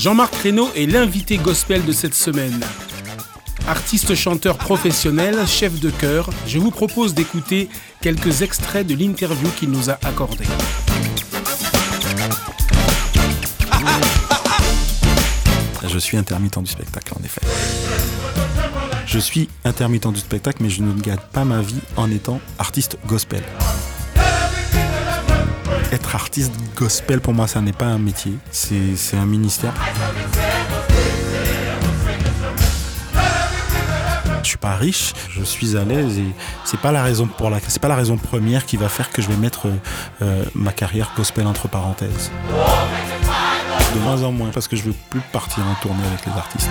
Jean-Marc Reynaud est l'invité gospel de cette semaine. Artiste chanteur professionnel, chef de chœur, je vous propose d'écouter quelques extraits de l'interview qu'il nous a accordée. Je suis intermittent du spectacle, en effet. Je suis intermittent du spectacle, mais je ne gagne pas ma vie en étant artiste gospel. Être artiste gospel, pour moi, ça n'est pas un métier, c'est un ministère. Je suis pas riche, je suis à l'aise et c'est pas la raison pour la, c'est pas la raison première qui va faire que je vais mettre euh, ma carrière gospel entre parenthèses. De moins en moins parce que je veux plus partir en tournée avec les artistes.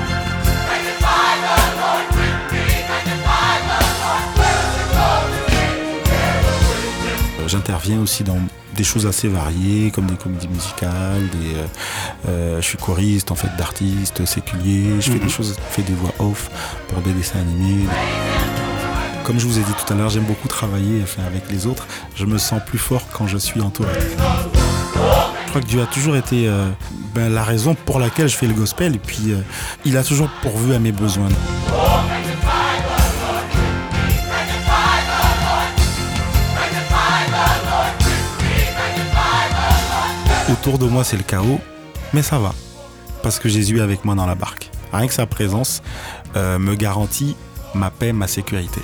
J'interviens aussi dans des choses assez variées, comme des comédies musicales, des, euh, euh, je suis choriste en fait d'artistes séculiers, je fais des mhm. choses, je fais des voix off pour des dessins animés. Comme je vous ai dit tout à l'heure, j'aime beaucoup travailler avec les autres. Je me sens plus fort quand je suis entouré. Je crois que Dieu a toujours été euh, ben, la raison pour laquelle je fais le gospel et puis il a toujours pourvu à mes besoins. Autour de moi, c'est le chaos, mais ça va, parce que Jésus est avec moi dans la barque. Rien que sa présence euh, me garantit ma paix, ma sécurité.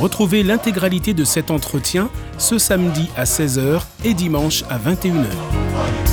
Retrouvez l'intégralité de cet entretien ce samedi à 16h et dimanche à 21h.